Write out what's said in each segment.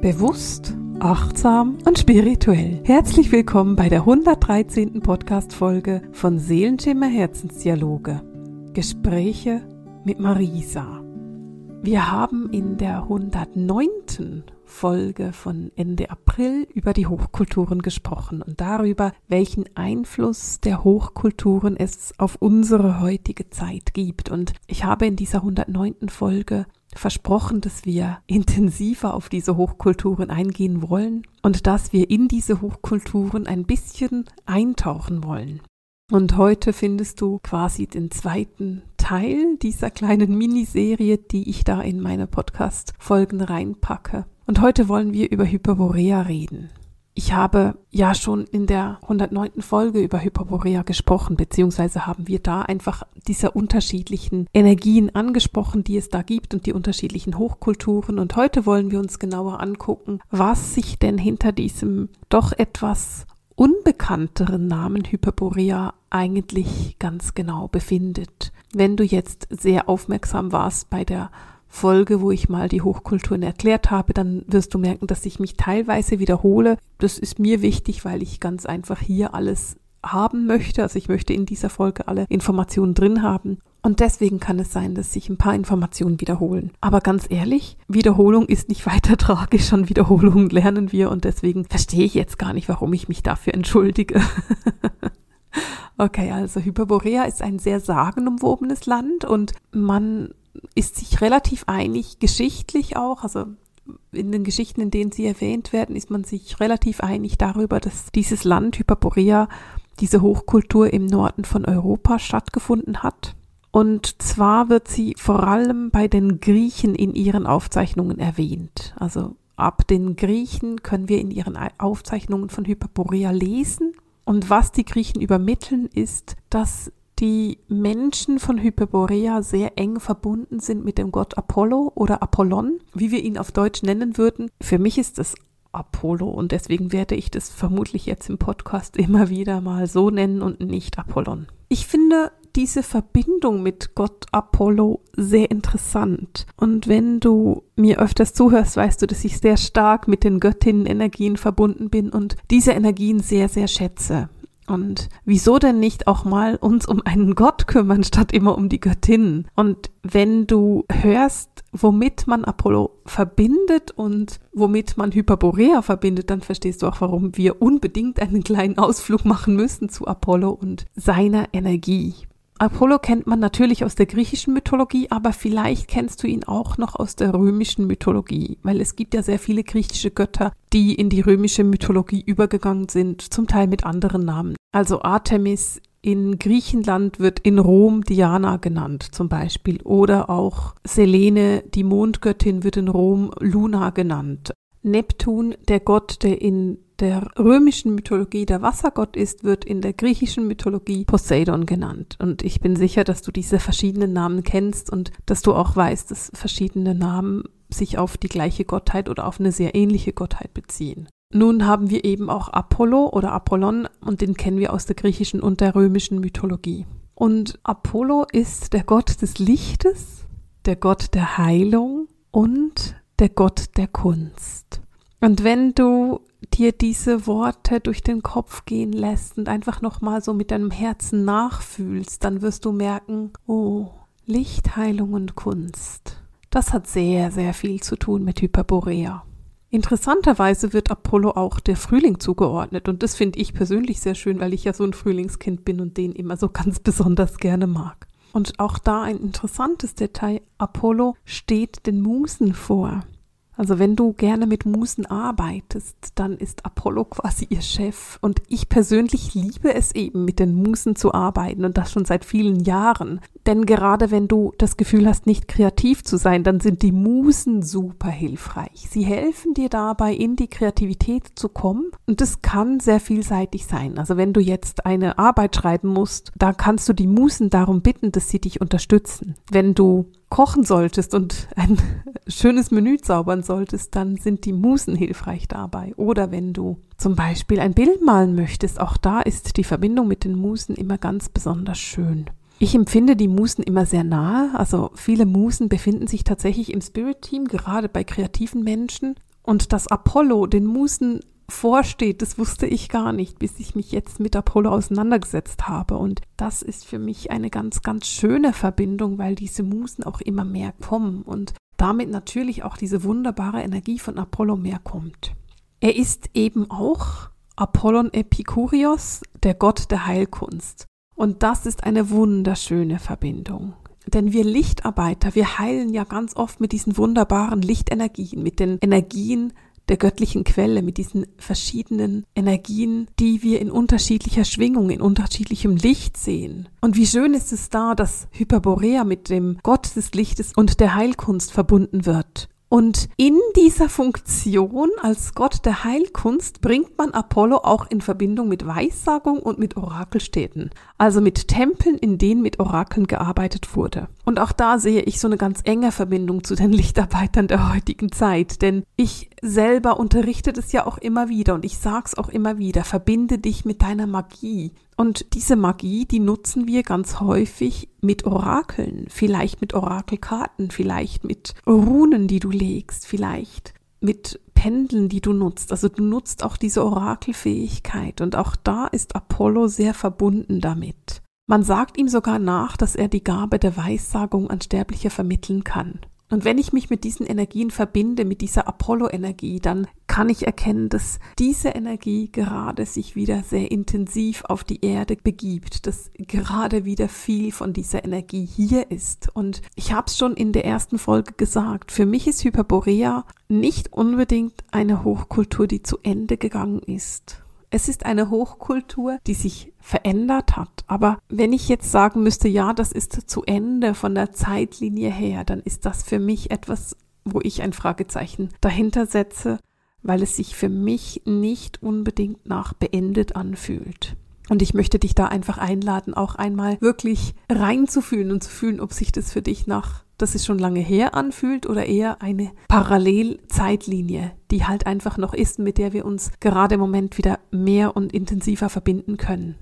Bewusst, achtsam und spirituell. Herzlich willkommen bei der 113. Podcast-Folge von Seelenschimmer Herzensdialoge. Gespräche mit Marisa. Wir haben in der 109. Folge von Ende April über die Hochkulturen gesprochen und darüber, welchen Einfluss der Hochkulturen es auf unsere heutige Zeit gibt. Und ich habe in dieser 109. Folge versprochen, dass wir intensiver auf diese Hochkulturen eingehen wollen und dass wir in diese Hochkulturen ein bisschen eintauchen wollen. Und heute findest du quasi den zweiten Teil dieser kleinen Miniserie, die ich da in meine Podcast-Folgen reinpacke. Und heute wollen wir über Hyperborea reden. Ich habe ja schon in der 109. Folge über Hyperborea gesprochen, beziehungsweise haben wir da einfach diese unterschiedlichen Energien angesprochen, die es da gibt und die unterschiedlichen Hochkulturen. Und heute wollen wir uns genauer angucken, was sich denn hinter diesem doch etwas unbekannteren Namen Hyperborea eigentlich ganz genau befindet. Wenn du jetzt sehr aufmerksam warst bei der Folge, wo ich mal die Hochkulturen erklärt habe, dann wirst du merken, dass ich mich teilweise wiederhole. Das ist mir wichtig, weil ich ganz einfach hier alles haben möchte. Also ich möchte in dieser Folge alle Informationen drin haben. Und deswegen kann es sein, dass sich ein paar Informationen wiederholen. Aber ganz ehrlich, Wiederholung ist nicht weiter tragisch. An Wiederholungen lernen wir und deswegen verstehe ich jetzt gar nicht, warum ich mich dafür entschuldige. okay, also Hyperborea ist ein sehr sagenumwobenes Land und man ist sich relativ einig, geschichtlich auch, also in den Geschichten, in denen sie erwähnt werden, ist man sich relativ einig darüber, dass dieses Land Hyperborea, diese Hochkultur im Norden von Europa stattgefunden hat. Und zwar wird sie vor allem bei den Griechen in ihren Aufzeichnungen erwähnt. Also ab den Griechen können wir in ihren Aufzeichnungen von Hyperborea lesen. Und was die Griechen übermitteln, ist, dass die Menschen von Hyperborea sehr eng verbunden sind mit dem Gott Apollo oder Apollon, wie wir ihn auf Deutsch nennen würden. Für mich ist es Apollo und deswegen werde ich das vermutlich jetzt im Podcast immer wieder mal so nennen und nicht Apollon. Ich finde diese Verbindung mit Gott Apollo sehr interessant. Und wenn du mir öfters zuhörst, weißt du, dass ich sehr stark mit den Göttinnen-Energien verbunden bin und diese Energien sehr, sehr schätze. Und wieso denn nicht auch mal uns um einen Gott kümmern, statt immer um die Göttinnen? Und wenn du hörst, womit man Apollo verbindet und womit man Hyperborea verbindet, dann verstehst du auch, warum wir unbedingt einen kleinen Ausflug machen müssen zu Apollo und seiner Energie. Apollo kennt man natürlich aus der griechischen Mythologie, aber vielleicht kennst du ihn auch noch aus der römischen Mythologie, weil es gibt ja sehr viele griechische Götter, die in die römische Mythologie übergegangen sind, zum Teil mit anderen Namen. Also Artemis in Griechenland wird in Rom Diana genannt zum Beispiel oder auch Selene, die Mondgöttin, wird in Rom Luna genannt. Neptun, der Gott, der in der römischen Mythologie der Wassergott ist, wird in der griechischen Mythologie Poseidon genannt. Und ich bin sicher, dass du diese verschiedenen Namen kennst und dass du auch weißt, dass verschiedene Namen sich auf die gleiche Gottheit oder auf eine sehr ähnliche Gottheit beziehen. Nun haben wir eben auch Apollo oder Apollon und den kennen wir aus der griechischen und der römischen Mythologie. Und Apollo ist der Gott des Lichtes, der Gott der Heilung und der Gott der Kunst. Und wenn du dir diese Worte durch den Kopf gehen lässt und einfach nochmal so mit deinem Herzen nachfühlst, dann wirst du merken, oh, Licht, Heilung und Kunst. Das hat sehr, sehr viel zu tun mit Hyperborea. Interessanterweise wird Apollo auch der Frühling zugeordnet und das finde ich persönlich sehr schön, weil ich ja so ein Frühlingskind bin und den immer so ganz besonders gerne mag. Und auch da ein interessantes Detail, Apollo steht den Musen vor. Also wenn du gerne mit Musen arbeitest, dann ist Apollo quasi ihr Chef. Und ich persönlich liebe es eben, mit den Musen zu arbeiten und das schon seit vielen Jahren. Denn gerade wenn du das Gefühl hast, nicht kreativ zu sein, dann sind die Musen super hilfreich. Sie helfen dir dabei, in die Kreativität zu kommen. Und das kann sehr vielseitig sein. Also wenn du jetzt eine Arbeit schreiben musst, da kannst du die Musen darum bitten, dass sie dich unterstützen. Wenn du kochen solltest und ein schönes Menü zaubern solltest, dann sind die Musen hilfreich dabei. Oder wenn du zum Beispiel ein Bild malen möchtest, auch da ist die Verbindung mit den Musen immer ganz besonders schön. Ich empfinde die Musen immer sehr nahe. Also viele Musen befinden sich tatsächlich im Spirit Team, gerade bei kreativen Menschen. Und dass Apollo den Musen vorsteht, das wusste ich gar nicht, bis ich mich jetzt mit Apollo auseinandergesetzt habe. Und das ist für mich eine ganz, ganz schöne Verbindung, weil diese Musen auch immer mehr kommen und damit natürlich auch diese wunderbare Energie von Apollo mehr kommt. Er ist eben auch Apollon Epikurios, der Gott der Heilkunst. Und das ist eine wunderschöne Verbindung. Denn wir Lichtarbeiter, wir heilen ja ganz oft mit diesen wunderbaren Lichtenergien, mit den Energien der göttlichen Quelle, mit diesen verschiedenen Energien, die wir in unterschiedlicher Schwingung, in unterschiedlichem Licht sehen. Und wie schön ist es da, dass Hyperborea mit dem Gott des Lichtes und der Heilkunst verbunden wird. Und in dieser Funktion als Gott der Heilkunst bringt man Apollo auch in Verbindung mit Weissagung und mit Orakelstädten, also mit Tempeln, in denen mit Orakeln gearbeitet wurde. Und auch da sehe ich so eine ganz enge Verbindung zu den Lichtarbeitern der heutigen Zeit, denn ich selber unterrichte das ja auch immer wieder und ich sag's auch immer wieder, verbinde dich mit deiner Magie. Und diese Magie, die nutzen wir ganz häufig mit Orakeln, vielleicht mit Orakelkarten, vielleicht mit Runen, die du legst, vielleicht mit Pendeln, die du nutzt. Also du nutzt auch diese Orakelfähigkeit und auch da ist Apollo sehr verbunden damit. Man sagt ihm sogar nach, dass er die Gabe der Weissagung an Sterbliche vermitteln kann. Und wenn ich mich mit diesen Energien verbinde, mit dieser Apollo-Energie, dann kann ich erkennen, dass diese Energie gerade sich wieder sehr intensiv auf die Erde begibt, dass gerade wieder viel von dieser Energie hier ist. Und ich habe es schon in der ersten Folge gesagt, für mich ist Hyperborea nicht unbedingt eine Hochkultur, die zu Ende gegangen ist. Es ist eine Hochkultur, die sich verändert hat. Aber wenn ich jetzt sagen müsste, ja, das ist zu Ende von der Zeitlinie her, dann ist das für mich etwas, wo ich ein Fragezeichen dahinter setze, weil es sich für mich nicht unbedingt nach beendet anfühlt. Und ich möchte dich da einfach einladen, auch einmal wirklich reinzufühlen und zu fühlen, ob sich das für dich nach das es schon lange her anfühlt oder eher eine Parallelzeitlinie, die halt einfach noch ist, mit der wir uns gerade im Moment wieder mehr und intensiver verbinden können.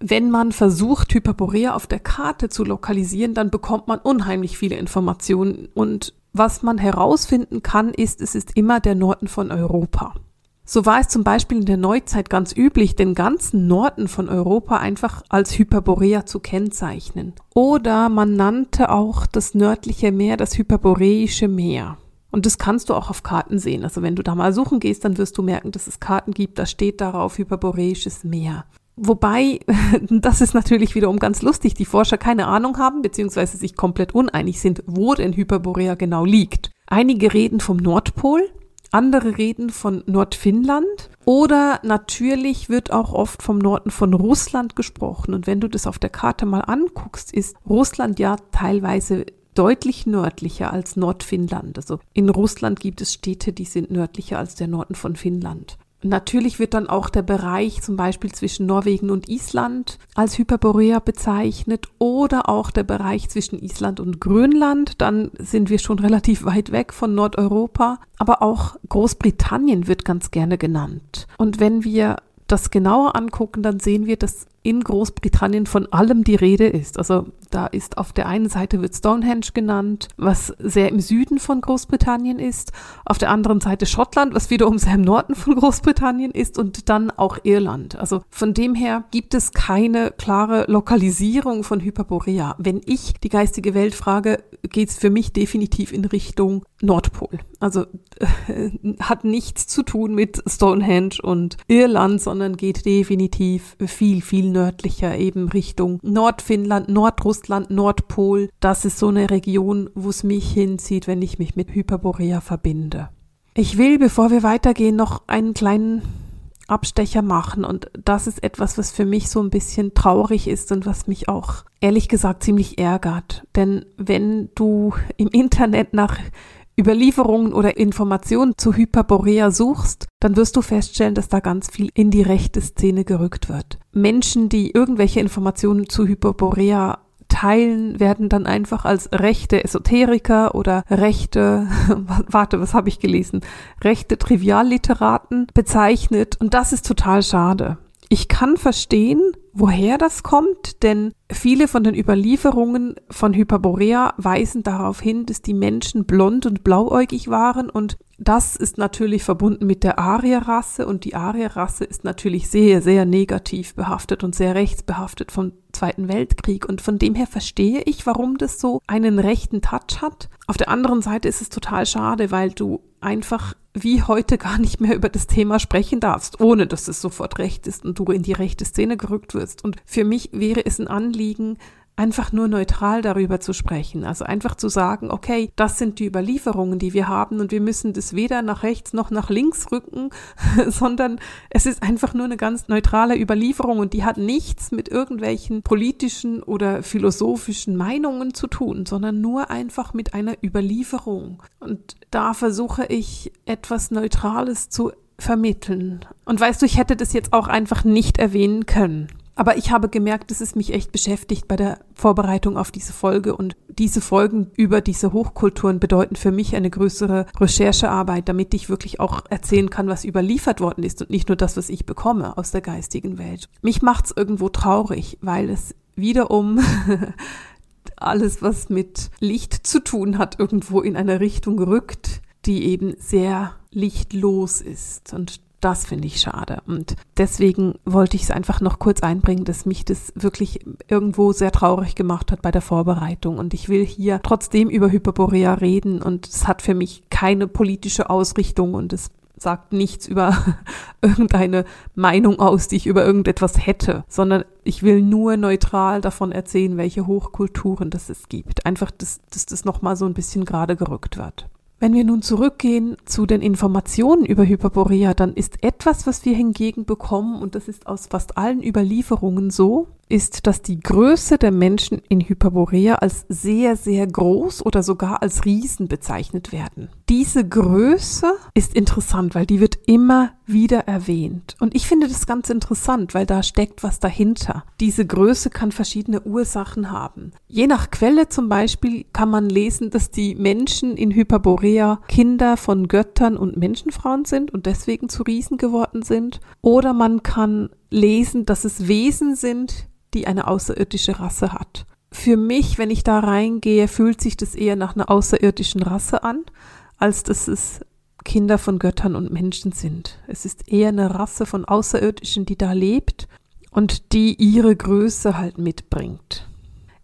Wenn man versucht, Hyperborea auf der Karte zu lokalisieren, dann bekommt man unheimlich viele Informationen und was man herausfinden kann, ist, es ist immer der Norden von Europa. So war es zum Beispiel in der Neuzeit ganz üblich, den ganzen Norden von Europa einfach als Hyperborea zu kennzeichnen. Oder man nannte auch das nördliche Meer das Hyperboreische Meer. Und das kannst du auch auf Karten sehen. Also wenn du da mal suchen gehst, dann wirst du merken, dass es Karten gibt, da steht darauf Hyperboreisches Meer. Wobei, das ist natürlich wiederum ganz lustig, die Forscher keine Ahnung haben, beziehungsweise sich komplett uneinig sind, wo denn Hyperborea genau liegt. Einige reden vom Nordpol, andere reden von Nordfinnland oder natürlich wird auch oft vom Norden von Russland gesprochen. Und wenn du das auf der Karte mal anguckst, ist Russland ja teilweise deutlich nördlicher als Nordfinnland. Also in Russland gibt es Städte, die sind nördlicher als der Norden von Finnland. Natürlich wird dann auch der Bereich zum Beispiel zwischen Norwegen und Island als Hyperborea bezeichnet oder auch der Bereich zwischen Island und Grönland. Dann sind wir schon relativ weit weg von Nordeuropa. Aber auch Großbritannien wird ganz gerne genannt. Und wenn wir das genauer angucken, dann sehen wir, dass in Großbritannien von allem die Rede ist. Also da ist auf der einen Seite wird Stonehenge genannt, was sehr im Süden von Großbritannien ist, auf der anderen Seite Schottland, was wiederum sehr im Norden von Großbritannien ist und dann auch Irland. Also von dem her gibt es keine klare Lokalisierung von Hyperborea. Wenn ich die geistige Welt frage, geht es für mich definitiv in Richtung Nordpol. Also äh, hat nichts zu tun mit Stonehenge und Irland, sondern geht definitiv viel, viel nördlicher, eben Richtung Nordfinnland, Nordrussland, Nordpol. Das ist so eine Region, wo es mich hinzieht, wenn ich mich mit Hyperborea verbinde. Ich will, bevor wir weitergehen, noch einen kleinen Abstecher machen und das ist etwas, was für mich so ein bisschen traurig ist und was mich auch ehrlich gesagt ziemlich ärgert. Denn wenn du im Internet nach Überlieferungen oder Informationen zu Hyperborea suchst, dann wirst du feststellen, dass da ganz viel in die rechte Szene gerückt wird. Menschen, die irgendwelche Informationen zu Hyperborea teilen, werden dann einfach als rechte Esoteriker oder rechte, warte, was habe ich gelesen, rechte Trivialliteraten bezeichnet und das ist total schade. Ich kann verstehen, woher das kommt, denn viele von den Überlieferungen von Hyperborea weisen darauf hin, dass die Menschen blond und blauäugig waren und das ist natürlich verbunden mit der Arierrasse und die Arierrasse ist natürlich sehr, sehr negativ behaftet und sehr rechtsbehaftet vom Zweiten Weltkrieg und von dem her verstehe ich, warum das so einen rechten Touch hat. Auf der anderen Seite ist es total schade, weil du einfach wie heute gar nicht mehr über das Thema sprechen darfst, ohne dass es sofort recht ist und du in die rechte Szene gerückt wirst. Und für mich wäre es ein Anliegen, einfach nur neutral darüber zu sprechen. Also einfach zu sagen, okay, das sind die Überlieferungen, die wir haben und wir müssen das weder nach rechts noch nach links rücken, sondern es ist einfach nur eine ganz neutrale Überlieferung und die hat nichts mit irgendwelchen politischen oder philosophischen Meinungen zu tun, sondern nur einfach mit einer Überlieferung. Und da versuche ich etwas Neutrales zu vermitteln. Und weißt du, ich hätte das jetzt auch einfach nicht erwähnen können. Aber ich habe gemerkt, dass es mich echt beschäftigt bei der Vorbereitung auf diese Folge und diese Folgen über diese Hochkulturen bedeuten für mich eine größere Recherchearbeit, damit ich wirklich auch erzählen kann, was überliefert worden ist und nicht nur das, was ich bekomme aus der geistigen Welt. Mich macht's irgendwo traurig, weil es wiederum alles, was mit Licht zu tun hat, irgendwo in eine Richtung rückt, die eben sehr lichtlos ist. Und das finde ich schade. Und deswegen wollte ich es einfach noch kurz einbringen, dass mich das wirklich irgendwo sehr traurig gemacht hat bei der Vorbereitung. Und ich will hier trotzdem über Hyperborea reden. Und es hat für mich keine politische Ausrichtung und es sagt nichts über irgendeine Meinung aus, die ich über irgendetwas hätte, sondern ich will nur neutral davon erzählen, welche Hochkulturen das es gibt. Einfach, dass, dass das nochmal so ein bisschen gerade gerückt wird. Wenn wir nun zurückgehen zu den Informationen über Hyperborea, dann ist etwas, was wir hingegen bekommen, und das ist aus fast allen Überlieferungen so, ist, dass die Größe der Menschen in Hyperborea als sehr, sehr groß oder sogar als Riesen bezeichnet werden. Diese Größe ist interessant, weil die wird immer wieder erwähnt. Und ich finde das ganz interessant, weil da steckt was dahinter. Diese Größe kann verschiedene Ursachen haben. Je nach Quelle zum Beispiel kann man lesen, dass die Menschen in Hyperborea Kinder von Göttern und Menschenfrauen sind und deswegen zu Riesen geworden sind. Oder man kann lesen, dass es Wesen sind, die eine außerirdische Rasse hat. Für mich, wenn ich da reingehe, fühlt sich das eher nach einer außerirdischen Rasse an, als dass es Kinder von Göttern und Menschen sind. Es ist eher eine Rasse von Außerirdischen, die da lebt und die ihre Größe halt mitbringt.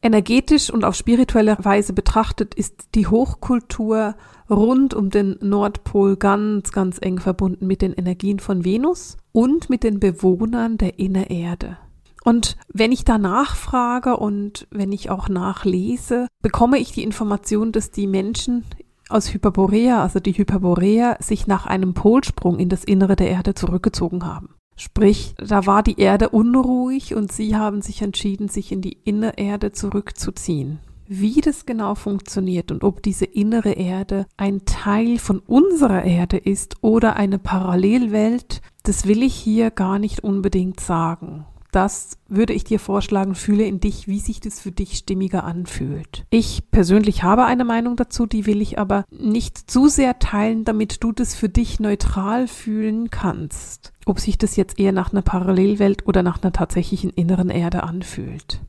Energetisch und auf spirituelle Weise betrachtet ist die Hochkultur rund um den Nordpol ganz, ganz eng verbunden mit den Energien von Venus und mit den Bewohnern der Innererde. Und wenn ich da nachfrage und wenn ich auch nachlese, bekomme ich die Information, dass die Menschen aus Hyperborea, also die Hyperborea, sich nach einem Polsprung in das Innere der Erde zurückgezogen haben. Sprich, da war die Erde unruhig und sie haben sich entschieden, sich in die Innererde zurückzuziehen. Wie das genau funktioniert und ob diese innere Erde ein Teil von unserer Erde ist oder eine Parallelwelt, das will ich hier gar nicht unbedingt sagen das würde ich dir vorschlagen, fühle in dich, wie sich das für dich stimmiger anfühlt. Ich persönlich habe eine Meinung dazu, die will ich aber nicht zu sehr teilen, damit du das für dich neutral fühlen kannst. Ob sich das jetzt eher nach einer Parallelwelt oder nach einer tatsächlichen inneren Erde anfühlt.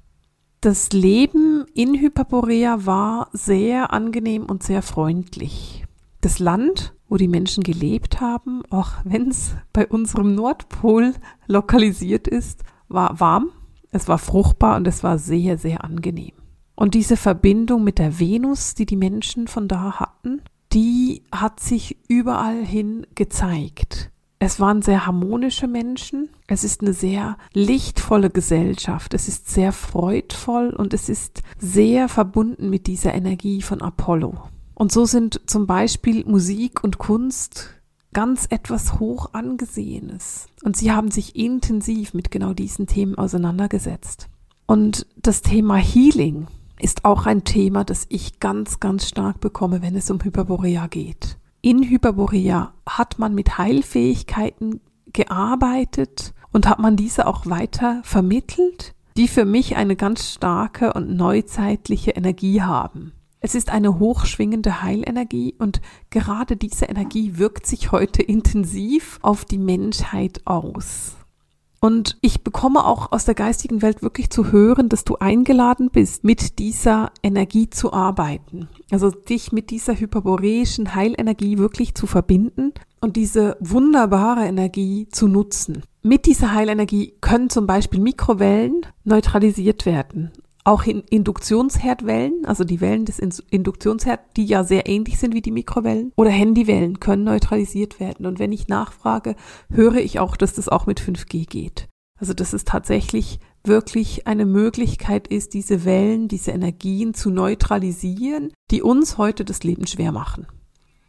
Das Leben in Hyperborea war sehr angenehm und sehr freundlich. Das Land, wo die Menschen gelebt haben, auch wenn es bei unserem Nordpol lokalisiert ist, war warm, es war fruchtbar und es war sehr, sehr angenehm. Und diese Verbindung mit der Venus, die die Menschen von da hatten, die hat sich überall hin gezeigt. Es waren sehr harmonische Menschen. Es ist eine sehr lichtvolle Gesellschaft. Es ist sehr freudvoll und es ist sehr verbunden mit dieser Energie von Apollo. Und so sind zum Beispiel Musik und Kunst ganz etwas hoch angesehenes. Und sie haben sich intensiv mit genau diesen Themen auseinandergesetzt. Und das Thema Healing ist auch ein Thema, das ich ganz, ganz stark bekomme, wenn es um Hyperborea geht. In Hyperborea hat man mit Heilfähigkeiten gearbeitet und hat man diese auch weiter vermittelt, die für mich eine ganz starke und neuzeitliche Energie haben. Es ist eine hochschwingende Heilenergie und gerade diese Energie wirkt sich heute intensiv auf die Menschheit aus. Und ich bekomme auch aus der geistigen Welt wirklich zu hören, dass du eingeladen bist, mit dieser Energie zu arbeiten. Also dich mit dieser hyperboreischen Heilenergie wirklich zu verbinden und diese wunderbare Energie zu nutzen. Mit dieser Heilenergie können zum Beispiel Mikrowellen neutralisiert werden auch in Induktionsherdwellen, also die Wellen des Induktionsherds, die ja sehr ähnlich sind wie die Mikrowellen, oder Handywellen können neutralisiert werden. Und wenn ich nachfrage, höre ich auch, dass das auch mit 5G geht. Also dass es tatsächlich wirklich eine Möglichkeit ist, diese Wellen, diese Energien zu neutralisieren, die uns heute das Leben schwer machen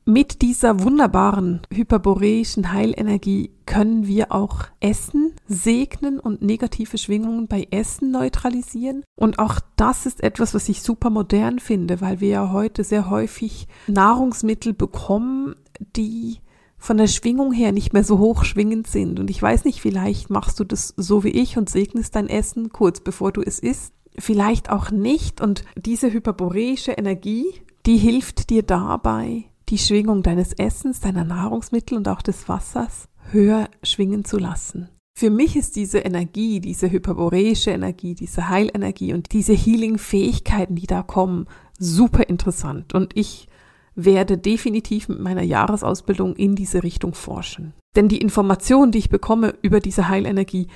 mit dieser wunderbaren hyperboreischen Heilenergie können wir auch Essen segnen und negative Schwingungen bei Essen neutralisieren. Und auch das ist etwas, was ich super modern finde, weil wir ja heute sehr häufig Nahrungsmittel bekommen, die von der Schwingung her nicht mehr so hoch schwingend sind. Und ich weiß nicht, vielleicht machst du das so wie ich und segnest dein Essen kurz bevor du es isst. Vielleicht auch nicht. Und diese hyperboreische Energie, die hilft dir dabei, die Schwingung deines Essens, deiner Nahrungsmittel und auch des Wassers höher schwingen zu lassen. Für mich ist diese Energie, diese hyperboreische Energie, diese Heilenergie und diese Healing-Fähigkeiten, die da kommen, super interessant. Und ich werde definitiv mit meiner Jahresausbildung in diese Richtung forschen. Denn die Informationen, die ich bekomme über diese Heilenergie,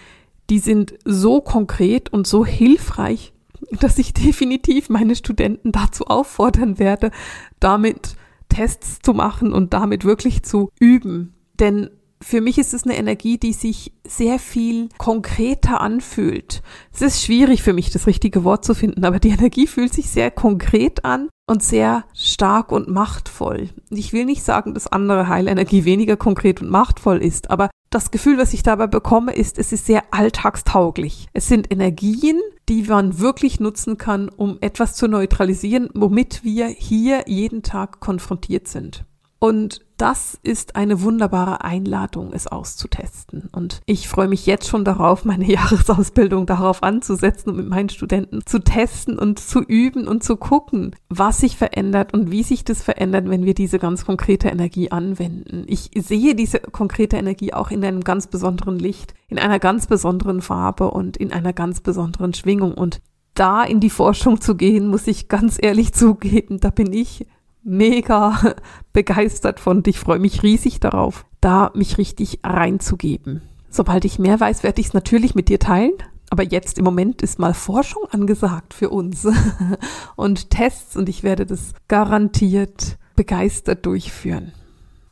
die sind so konkret und so hilfreich, dass ich definitiv meine Studenten dazu auffordern werde, damit Tests zu machen und damit wirklich zu üben. Denn für mich ist es eine Energie, die sich sehr viel konkreter anfühlt. Es ist schwierig für mich, das richtige Wort zu finden, aber die Energie fühlt sich sehr konkret an und sehr stark und machtvoll. Ich will nicht sagen, dass andere Heilenergie weniger konkret und machtvoll ist, aber das Gefühl, was ich dabei bekomme, ist, es ist sehr alltagstauglich. Es sind Energien, die man wirklich nutzen kann, um etwas zu neutralisieren, womit wir hier jeden Tag konfrontiert sind. Und das ist eine wunderbare Einladung, es auszutesten. Und ich freue mich jetzt schon darauf, meine Jahresausbildung darauf anzusetzen und mit meinen Studenten zu testen und zu üben und zu gucken, was sich verändert und wie sich das verändert, wenn wir diese ganz konkrete Energie anwenden. Ich sehe diese konkrete Energie auch in einem ganz besonderen Licht, in einer ganz besonderen Farbe und in einer ganz besonderen Schwingung. Und da in die Forschung zu gehen, muss ich ganz ehrlich zugeben, da bin ich mega begeistert von ich freue mich riesig darauf, da mich richtig reinzugeben. Sobald ich mehr weiß, werde ich es natürlich mit dir teilen. Aber jetzt im Moment ist mal Forschung angesagt für uns und Tests und ich werde das garantiert begeistert durchführen.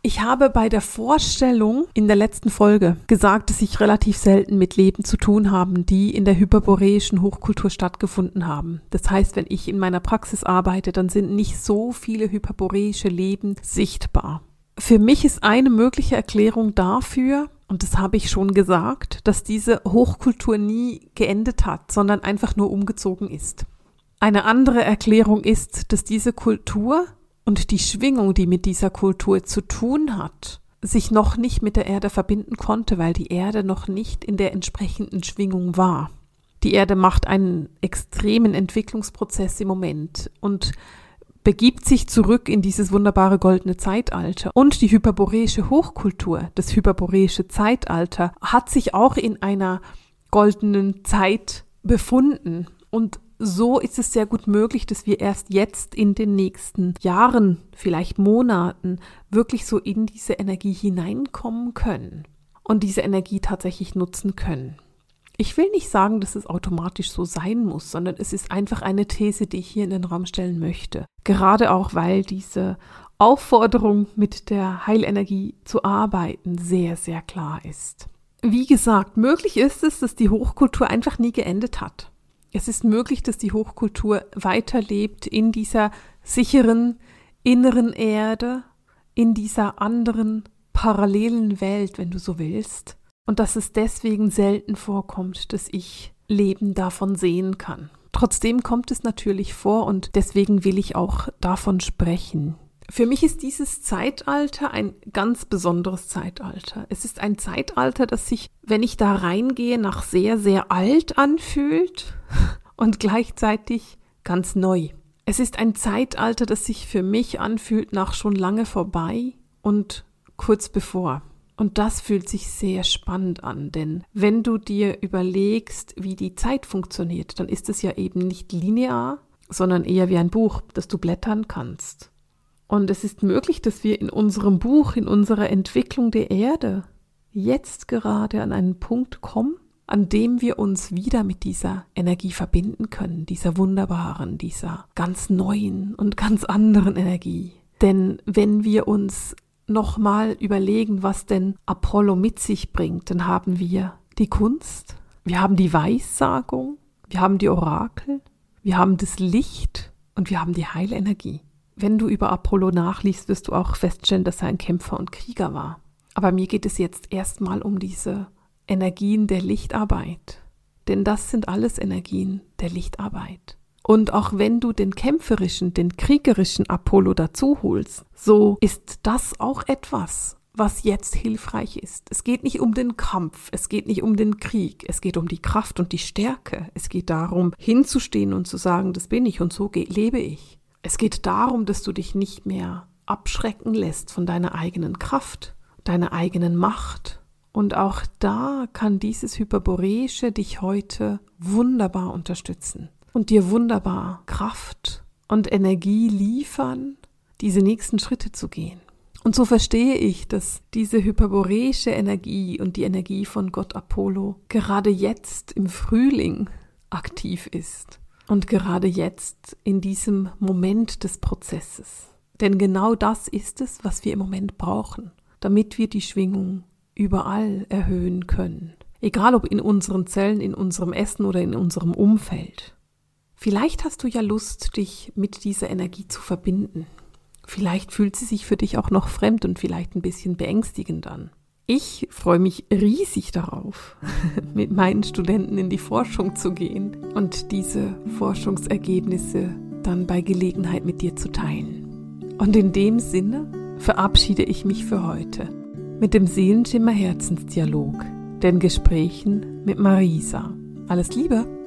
Ich habe bei der Vorstellung in der letzten Folge gesagt, dass ich relativ selten mit Leben zu tun haben, die in der hyperboreischen Hochkultur stattgefunden haben. Das heißt, wenn ich in meiner Praxis arbeite, dann sind nicht so viele hyperboreische Leben sichtbar. Für mich ist eine mögliche Erklärung dafür, und das habe ich schon gesagt, dass diese Hochkultur nie geendet hat, sondern einfach nur umgezogen ist. Eine andere Erklärung ist, dass diese Kultur und die Schwingung, die mit dieser Kultur zu tun hat, sich noch nicht mit der Erde verbinden konnte, weil die Erde noch nicht in der entsprechenden Schwingung war. Die Erde macht einen extremen Entwicklungsprozess im Moment und begibt sich zurück in dieses wunderbare goldene Zeitalter. Und die hyperboreische Hochkultur, das hyperboreische Zeitalter, hat sich auch in einer goldenen Zeit befunden. Und so ist es sehr gut möglich, dass wir erst jetzt in den nächsten Jahren, vielleicht Monaten, wirklich so in diese Energie hineinkommen können und diese Energie tatsächlich nutzen können. Ich will nicht sagen, dass es automatisch so sein muss, sondern es ist einfach eine These, die ich hier in den Raum stellen möchte. Gerade auch, weil diese Aufforderung, mit der Heilenergie zu arbeiten, sehr, sehr klar ist. Wie gesagt, möglich ist es, dass die Hochkultur einfach nie geendet hat es ist möglich, dass die Hochkultur weiterlebt in dieser sicheren inneren Erde, in dieser anderen parallelen Welt, wenn du so willst, und dass es deswegen selten vorkommt, dass ich Leben davon sehen kann. Trotzdem kommt es natürlich vor und deswegen will ich auch davon sprechen. Für mich ist dieses Zeitalter ein ganz besonderes Zeitalter. Es ist ein Zeitalter, das sich, wenn ich da reingehe, nach sehr, sehr alt anfühlt und gleichzeitig ganz neu. Es ist ein Zeitalter, das sich für mich anfühlt nach schon lange vorbei und kurz bevor. Und das fühlt sich sehr spannend an, denn wenn du dir überlegst, wie die Zeit funktioniert, dann ist es ja eben nicht linear, sondern eher wie ein Buch, das du blättern kannst. Und es ist möglich, dass wir in unserem Buch, in unserer Entwicklung der Erde jetzt gerade an einen Punkt kommen, an dem wir uns wieder mit dieser Energie verbinden können, dieser wunderbaren, dieser ganz neuen und ganz anderen Energie. Denn wenn wir uns nochmal überlegen, was denn Apollo mit sich bringt, dann haben wir die Kunst, wir haben die Weissagung, wir haben die Orakel, wir haben das Licht und wir haben die Heilenergie. Wenn du über Apollo nachliest, wirst du auch feststellen, dass er ein Kämpfer und Krieger war. Aber mir geht es jetzt erstmal um diese Energien der Lichtarbeit. Denn das sind alles Energien der Lichtarbeit. Und auch wenn du den kämpferischen, den kriegerischen Apollo dazu holst, so ist das auch etwas, was jetzt hilfreich ist. Es geht nicht um den Kampf, es geht nicht um den Krieg, es geht um die Kraft und die Stärke. Es geht darum, hinzustehen und zu sagen, das bin ich und so lebe ich. Es geht darum, dass du dich nicht mehr abschrecken lässt von deiner eigenen Kraft, deiner eigenen Macht. Und auch da kann dieses Hyperboreische dich heute wunderbar unterstützen und dir wunderbar Kraft und Energie liefern, diese nächsten Schritte zu gehen. Und so verstehe ich, dass diese hyperboreische Energie und die Energie von Gott Apollo gerade jetzt im Frühling aktiv ist und gerade jetzt in diesem Moment des Prozesses. Denn genau das ist es, was wir im Moment brauchen, damit wir die Schwingung überall erhöhen können. Egal ob in unseren Zellen, in unserem Essen oder in unserem Umfeld. Vielleicht hast du ja Lust, dich mit dieser Energie zu verbinden. Vielleicht fühlt sie sich für dich auch noch fremd und vielleicht ein bisschen beängstigend an. Ich freue mich riesig darauf, mit meinen Studenten in die Forschung zu gehen und diese Forschungsergebnisse dann bei Gelegenheit mit dir zu teilen. Und in dem Sinne verabschiede ich mich für heute mit dem Seelenschimmer Herzensdialog, den Gesprächen mit Marisa. Alles Liebe!